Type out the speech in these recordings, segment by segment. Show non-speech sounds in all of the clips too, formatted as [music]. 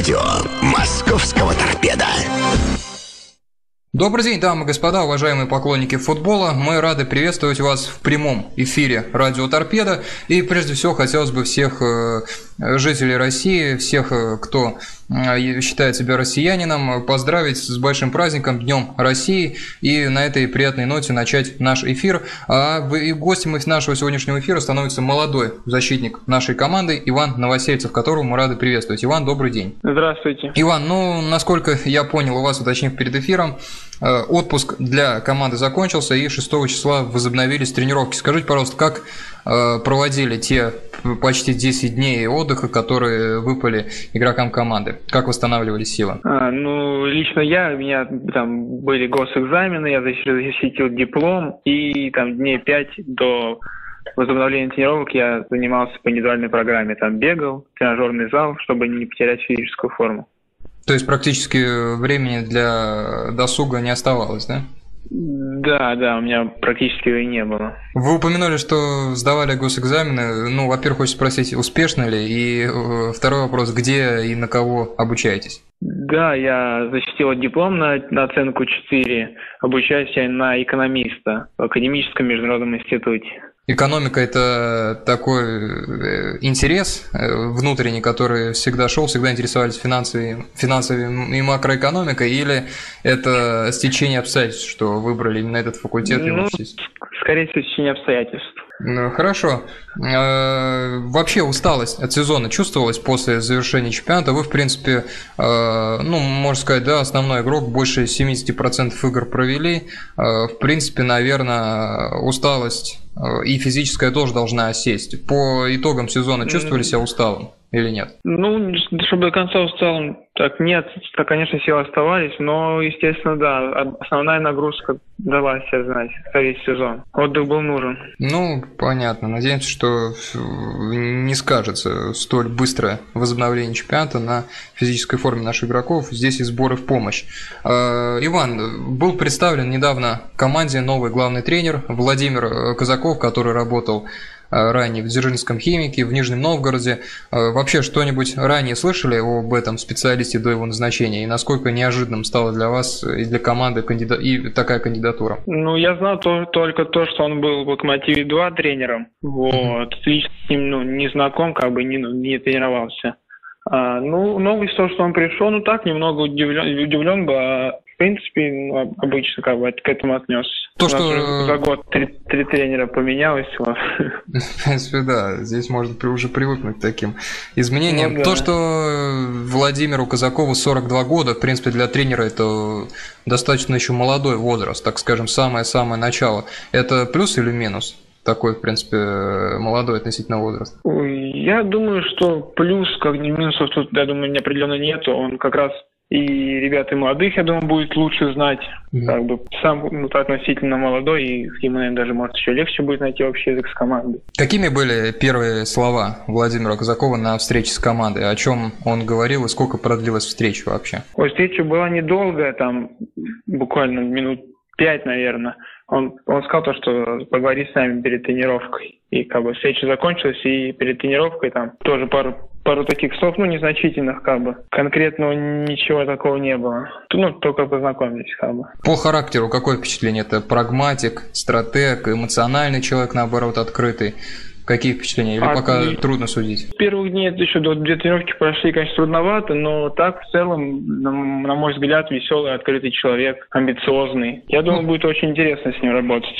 Радио «Московского торпеда». Добрый день, дамы и господа, уважаемые поклонники футбола. Мы рады приветствовать вас в прямом эфире Радио Торпеда. И прежде всего хотелось бы всех э, жителей России, всех, э, кто э, считает себя россиянином, поздравить с большим праздником, Днем России. И на этой приятной ноте начать наш эфир. А гостем нашего сегодняшнего эфира становится молодой защитник нашей команды Иван Новосельцев, которого мы рады приветствовать. Иван, добрый день. Здравствуйте. Иван, ну, насколько я понял, у вас, уточнив перед эфиром, отпуск для команды закончился, и 6 числа возобновились тренировки. Скажите, пожалуйста, как э, проводили те почти 10 дней отдыха, которые выпали игрокам команды? Как восстанавливали силы? А, ну, лично я, у меня там были госэкзамены, я защитил диплом, и там дней 5 до возобновления тренировок я занимался по индивидуальной программе. Там бегал, тренажерный зал, чтобы не потерять физическую форму. То есть практически времени для досуга не оставалось, да? Да, да, у меня практически и не было. Вы упомянули, что сдавали госэкзамены. Ну, во-первых, хочется спросить, успешно ли? И э, второй вопрос, где и на кого обучаетесь? Да, я защитил диплом на, на оценку 4, обучаюсь я на экономиста в Академическом международном институте. Экономика – это такой э, интерес э, внутренний, который всегда шел, всегда интересовались финансовой, финансовой и макроэкономикой, или это стечение обстоятельств, что выбрали именно этот факультет? Ну, скорее всего, стечение обстоятельств. Ну, хорошо. Э, вообще усталость от сезона чувствовалась после завершения чемпионата? Вы, в принципе, ну, можно сказать, да, основной игрок, больше 70% игр провели. В принципе, наверное, усталость и физическая тоже должна осесть. По итогам сезона чувствовали себя усталым или нет? Ну, чтобы до конца усталым, так нет, так, конечно, силы оставались, но, естественно, да, основная нагрузка дала себя знать весь сезон. Отдых был нужен. Ну, понятно. Надеемся, что не скажется столь быстрое возобновление чемпионата на физической форме наших игроков. Здесь и сборы в помощь. Э, Иван, был представлен недавно команде новый главный тренер Владимир Казаков, который работал Э, ранее в Дзержинском химике, в Нижнем Новгороде. Э, вообще что-нибудь ранее слышали об этом специалисте до его назначения? И насколько неожиданным стало для вас и для команды кандида... и такая кандидатура? Ну, я знал то, только то, что он был в «Локомотиве» 2 тренером. Вот. Mm-hmm. Лично с ним ну, не знаком, как бы не, не тренировался. А, ну, новость то, что он пришел, ну так, немного удивлен, удивлен был, а принципе, ну, обычно как бы к этому отнесся. То, что... За год три, три тренера поменялось. [laughs] В принципе, да. Здесь можно уже привыкнуть к таким изменениям. Ну, да. То, что Владимиру Казакову 42 года, в принципе, для тренера это достаточно еще молодой возраст, так скажем, самое-самое начало. Это плюс или минус? такой, в принципе, молодой относительно возраст? Я думаю, что плюс, как ни минусов тут, я думаю, определенно нету. Он как раз и ребята молодых, я думаю, будет лучше знать. Mm-hmm. Как бы сам ну, относительно молодой, и ему, наверное, даже может еще легче будет найти общий язык с командой. Какими были первые слова Владимира Казакова на встрече с командой? О чем он говорил и сколько продлилась встреча вообще? Ой, встреча была недолгая, там буквально минут пять, наверное. Он, он сказал то, что поговори с нами перед тренировкой. И как бы встреча закончилась, и перед тренировкой там тоже пару пару таких слов, ну, незначительных, как бы. Конкретного ничего такого не было. Ну, только познакомились, как бы. По характеру какое впечатление? Это прагматик, стратег, эмоциональный человек, наоборот, открытый? Какие впечатления? Или а, пока и... трудно судить? Первых дней еще до две тренировки прошли, конечно, трудновато, но так в целом, на, на мой взгляд, веселый, открытый человек, амбициозный. Я думаю, ну, будет очень интересно с ним работать.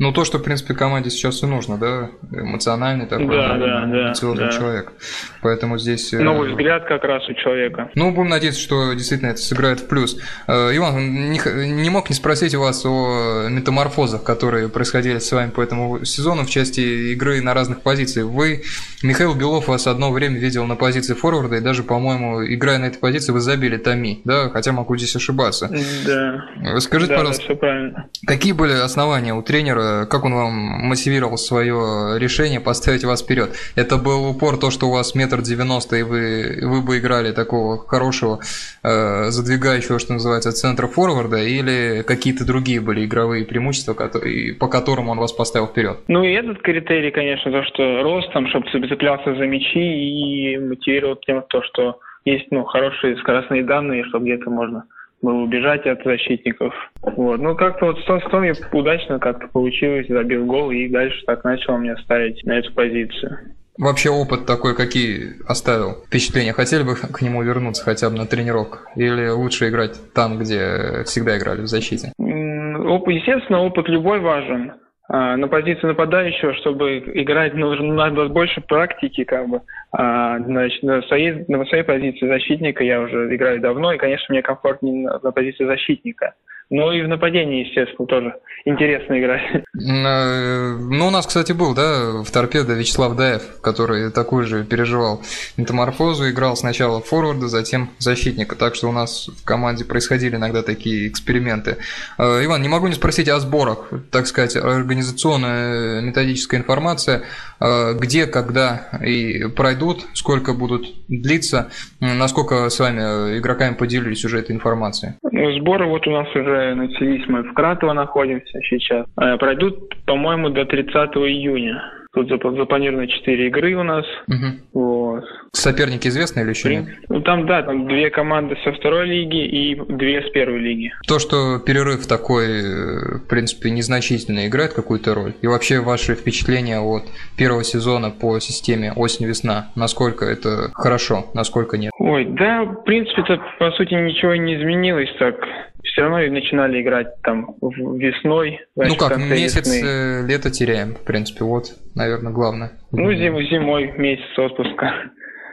Ну, то, что, в принципе, команде сейчас и нужно, да? Эмоциональный такой, да, да, да, да. человек. Поэтому здесь... Э, Новый взгляд как раз у человека. Ну, будем надеяться, что действительно это сыграет в плюс. Э, Иван, не, не мог не спросить у вас о метаморфозах, которые происходили с вами по этому сезону в части игры на разных позициях. Вы, Михаил Белов, вас одно время видел на позиции форварда, и даже, по-моему, играя на этой позиции, вы забили Томи, да? Хотя могу здесь ошибаться. Да. Скажите, да, пожалуйста, какие были основания у тренера как он вам мотивировал свое решение поставить вас вперед? Это был упор то, что у вас метр девяносто, и вы, вы бы играли такого хорошего, э, задвигающего, что называется, центра форварда, или какие-то другие были игровые преимущества, по которым он вас поставил вперед? Ну и этот критерий, конечно, то, что ростом, чтобы цеплялся за мячи и мотивировал тем, то, что есть ну, хорошие скоростные данные, что где-то можно было убежать от защитников. Вот. Ну, как-то вот с Томи удачно как-то получилось, забил гол и дальше так начал меня ставить на эту позицию. Вообще опыт такой, какие оставил впечатления? Хотели бы к нему вернуться хотя бы на тренировках? Или лучше играть там, где всегда играли в защите? Естественно, опыт любой важен. А, на позиции нападающего, чтобы играть, нужно надо больше практики, как бы. А, значит, на своей, на своей позиции защитника я уже играю давно, и, конечно, мне комфортнее на, на позиции защитника. Ну и в нападении, естественно, тоже интересно играть. Э, ну, у нас, кстати, был, да, в торпедо Вячеслав Даев, который такой же переживал метаморфозу, играл сначала форварда, затем защитника. Так что у нас в команде происходили иногда такие эксперименты. Э, Иван, не могу не спросить о сборах, так сказать, организационная методическая информация, э, где, когда и пройдут, сколько будут длиться, насколько с вами игроками поделились уже этой информацией? Ну, сборы вот у нас уже начались, мы в Кратово находимся сейчас. Э, пройдут, по-моему, до 30 июня. Тут запланировано 4 игры у нас. Угу. Вот. Соперники известны или еще нет? Ну там, да, там две команды со второй лиги и две с первой лиги. То, что перерыв такой, э, в принципе, незначительно играет какую-то роль? И вообще ваши впечатления от первого сезона по системе осень-весна, насколько это хорошо, насколько нет? Ой, да, в принципе-то, по сути, ничего не изменилось так все равно начинали играть там весной. Значит, ну как, месяц весны. Э, лето теряем, в принципе, вот, наверное, главное. Ну, зим, зимой месяц отпуска.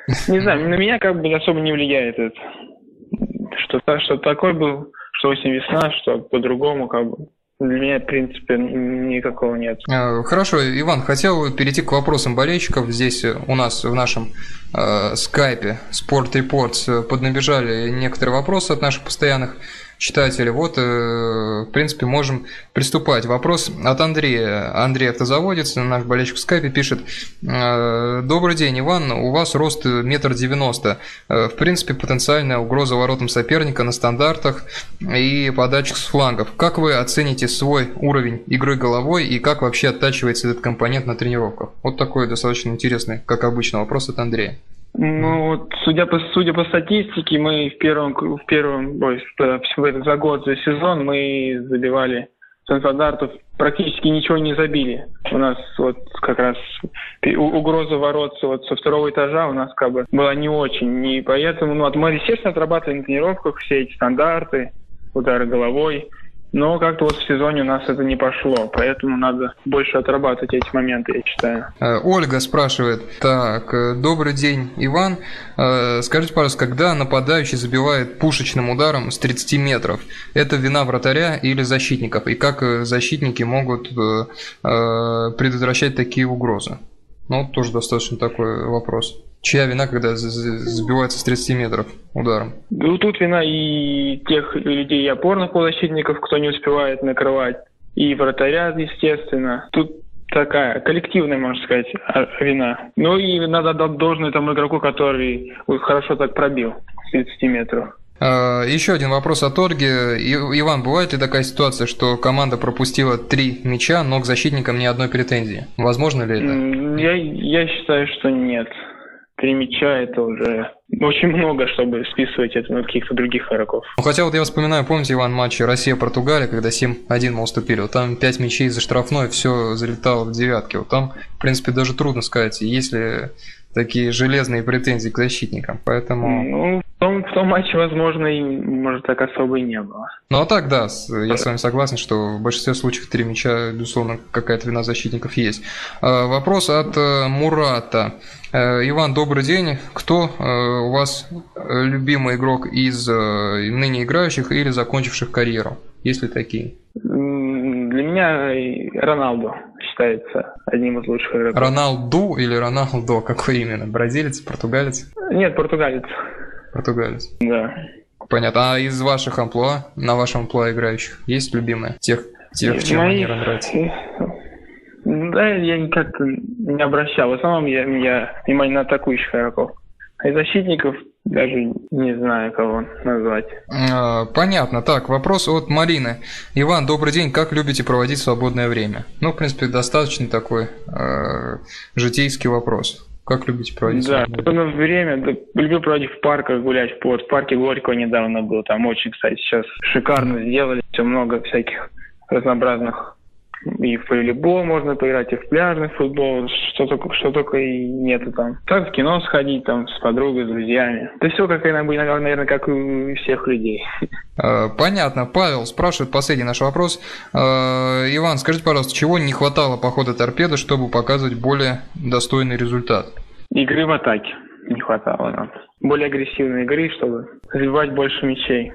[laughs] Не знаю, на меня как бы особо не влияет это. Что, что такой был, что осень весна, что по-другому как бы. Для меня, в принципе, никакого нет. Э, хорошо, Иван, хотел перейти к вопросам болельщиков. Здесь у нас в нашем э, скайпе Sport Reports поднабежали некоторые вопросы от наших постоянных читатели. Вот, э, в принципе, можем приступать. Вопрос от Андрея. Андрей Автозаводец, наш болельщик в скайпе, пишет. «Э, Добрый день, Иван. У вас рост метр девяносто. Э, в принципе, потенциальная угроза воротам соперника на стандартах и подачах с флангов. Как вы оцените свой уровень игры головой и как вообще оттачивается этот компонент на тренировках? Вот такой достаточно интересный, как обычно, вопрос от Андрея. Ну вот, судя по судя по статистике, мы в первом в первом, ой, за год за сезон мы забивали стандартов практически ничего не забили. У нас вот как раз угроза ворот вот со второго этажа у нас как бы была не очень. И поэтому, ну, мы, естественно, отрабатывали на тренировках все эти стандарты, удары головой. Но как-то вот в сезоне у нас это не пошло, поэтому надо больше отрабатывать эти моменты, я считаю. Э, Ольга спрашивает, так, э, добрый день, Иван, э, скажите, пожалуйста, когда нападающий забивает пушечным ударом с 30 метров, это вина вратаря или защитников, и как защитники могут предотвращать такие угрозы? Ну, тоже достаточно такой вопрос. Чья вина, когда забивается с 30 метров ударом? Ну, тут вина и тех людей, и опорных полузащитников, кто не успевает накрывать, и вратаря, естественно. Тут такая коллективная, можно сказать, а, вина. Ну и надо дать должное тому игроку, который хорошо так пробил с 30 метров. А, еще один вопрос от Ольги. Иван, бывает ли такая ситуация, что команда пропустила три мяча, но к защитникам ни одной претензии? Возможно ли это? Я, я считаю, что нет три мяча это уже очень много, чтобы списывать это на каких-то других игроков. Ну, хотя вот я вспоминаю, помните, Иван, матч Россия-Португалия, когда 7-1 мы уступили, вот там 5 мячей за штрафной, все залетало в девятки. Вот там, в принципе, даже трудно сказать, если такие железные претензии к защитникам, поэтому... Ну, в том, в том матче, возможно, и, может, так особо и не было. Ну, а так, да, я с вами согласен, что в большинстве случаев три мяча, безусловно, какая-то вина защитников есть. А, вопрос от э, Мурата. Э, Иван, добрый день. Кто э, у вас любимый игрок из ныне играющих или закончивших карьеру? Есть ли такие? Для меня Роналду считается одним из лучших игроков. Роналду или Роналдо? Какой именно? Бразилец, португалец? Нет, португалец. Португалец. Да. Понятно. А из ваших амплуа, на вашем амплуа играющих, есть любимые? Тех, тех чем Мои... манера нравится? Да, я никак не обращал. В основном я, я внимание на атакующих игроков. А из защитников даже не знаю, кого назвать. А, понятно. Так, вопрос от Марины. Иван, добрый день. Как любите проводить свободное время? Ну, в принципе, достаточно такой э, житейский вопрос. Как любите проводить? Да, свободное время да, люблю проводить в парках, гулять. Вот в парке Горького недавно был. Там очень, кстати, сейчас шикарно сделали. Все много всяких разнообразных и в волейбол можно поиграть, и в пляжный футбол, что только, что только и нету там. Так в кино сходить там с подругой, с друзьями. Это все как, наверное, как у всех людей. А, понятно. Павел спрашивает последний наш вопрос. А, Иван, скажите, пожалуйста, чего не хватало по ходу торпеды, чтобы показывать более достойный результат? Игры в атаке не хватало нам. Более агрессивной игры, чтобы забивать больше мячей.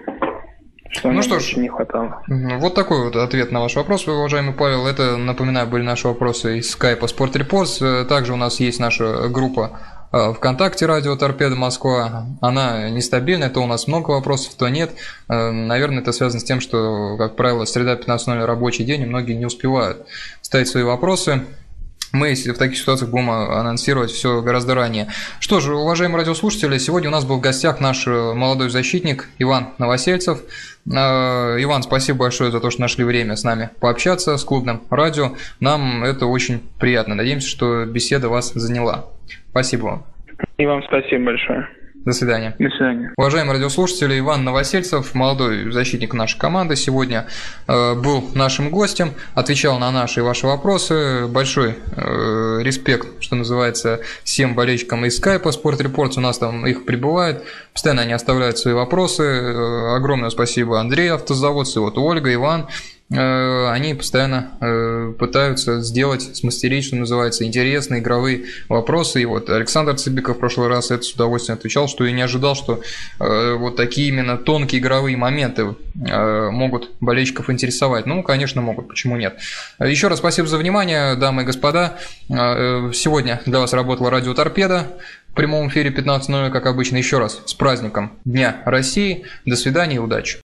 Что ну что ж, не хватало. Вот такой вот ответ на ваш вопрос, уважаемый Павел. Это, напоминаю, были наши вопросы из скайпа Sport Reports. Также у нас есть наша группа э, ВКонтакте Радио Торпеда Москва. Она нестабильная, то у нас много вопросов, то нет. Э, наверное, это связано с тем, что, как правило, среда 15.00 рабочий день, и многие не успевают ставить свои вопросы мы в таких ситуациях будем а, анонсировать все гораздо ранее. Что же, уважаемые радиослушатели, сегодня у нас был в гостях наш э, молодой защитник Иван Новосельцев. Э, Иван, спасибо большое за то, что нашли время с нами пообщаться с клубным радио. Нам это очень приятно. Надеемся, что беседа вас заняла. Спасибо вам. И вам спасибо большое. До свидания. До свидания. Уважаемые радиослушатели, Иван Новосельцев, молодой защитник нашей команды, сегодня э, был нашим гостем, отвечал на наши и ваши вопросы. Большой э, респект, что называется, всем болельщикам из скайпа Sport Reports, у нас там их прибывает, постоянно они оставляют свои вопросы. Э, огромное спасибо Андрею Автозаводцу, вот Ольга, Иван. Э, они постоянно э, пытаются сделать, смастерить, что называется, интересные игровые вопросы. И вот Александр Цыбиков в прошлый раз это с удовольствием отвечал, что и не ожидал, что э, вот такие именно тонкие игровые моменты могут болельщиков интересовать. Ну, конечно, могут, почему нет. Еще раз спасибо за внимание, дамы и господа. Сегодня для вас работала радио Торпеда. В прямом эфире 15.00, как обычно, еще раз с праздником Дня России. До свидания и удачи.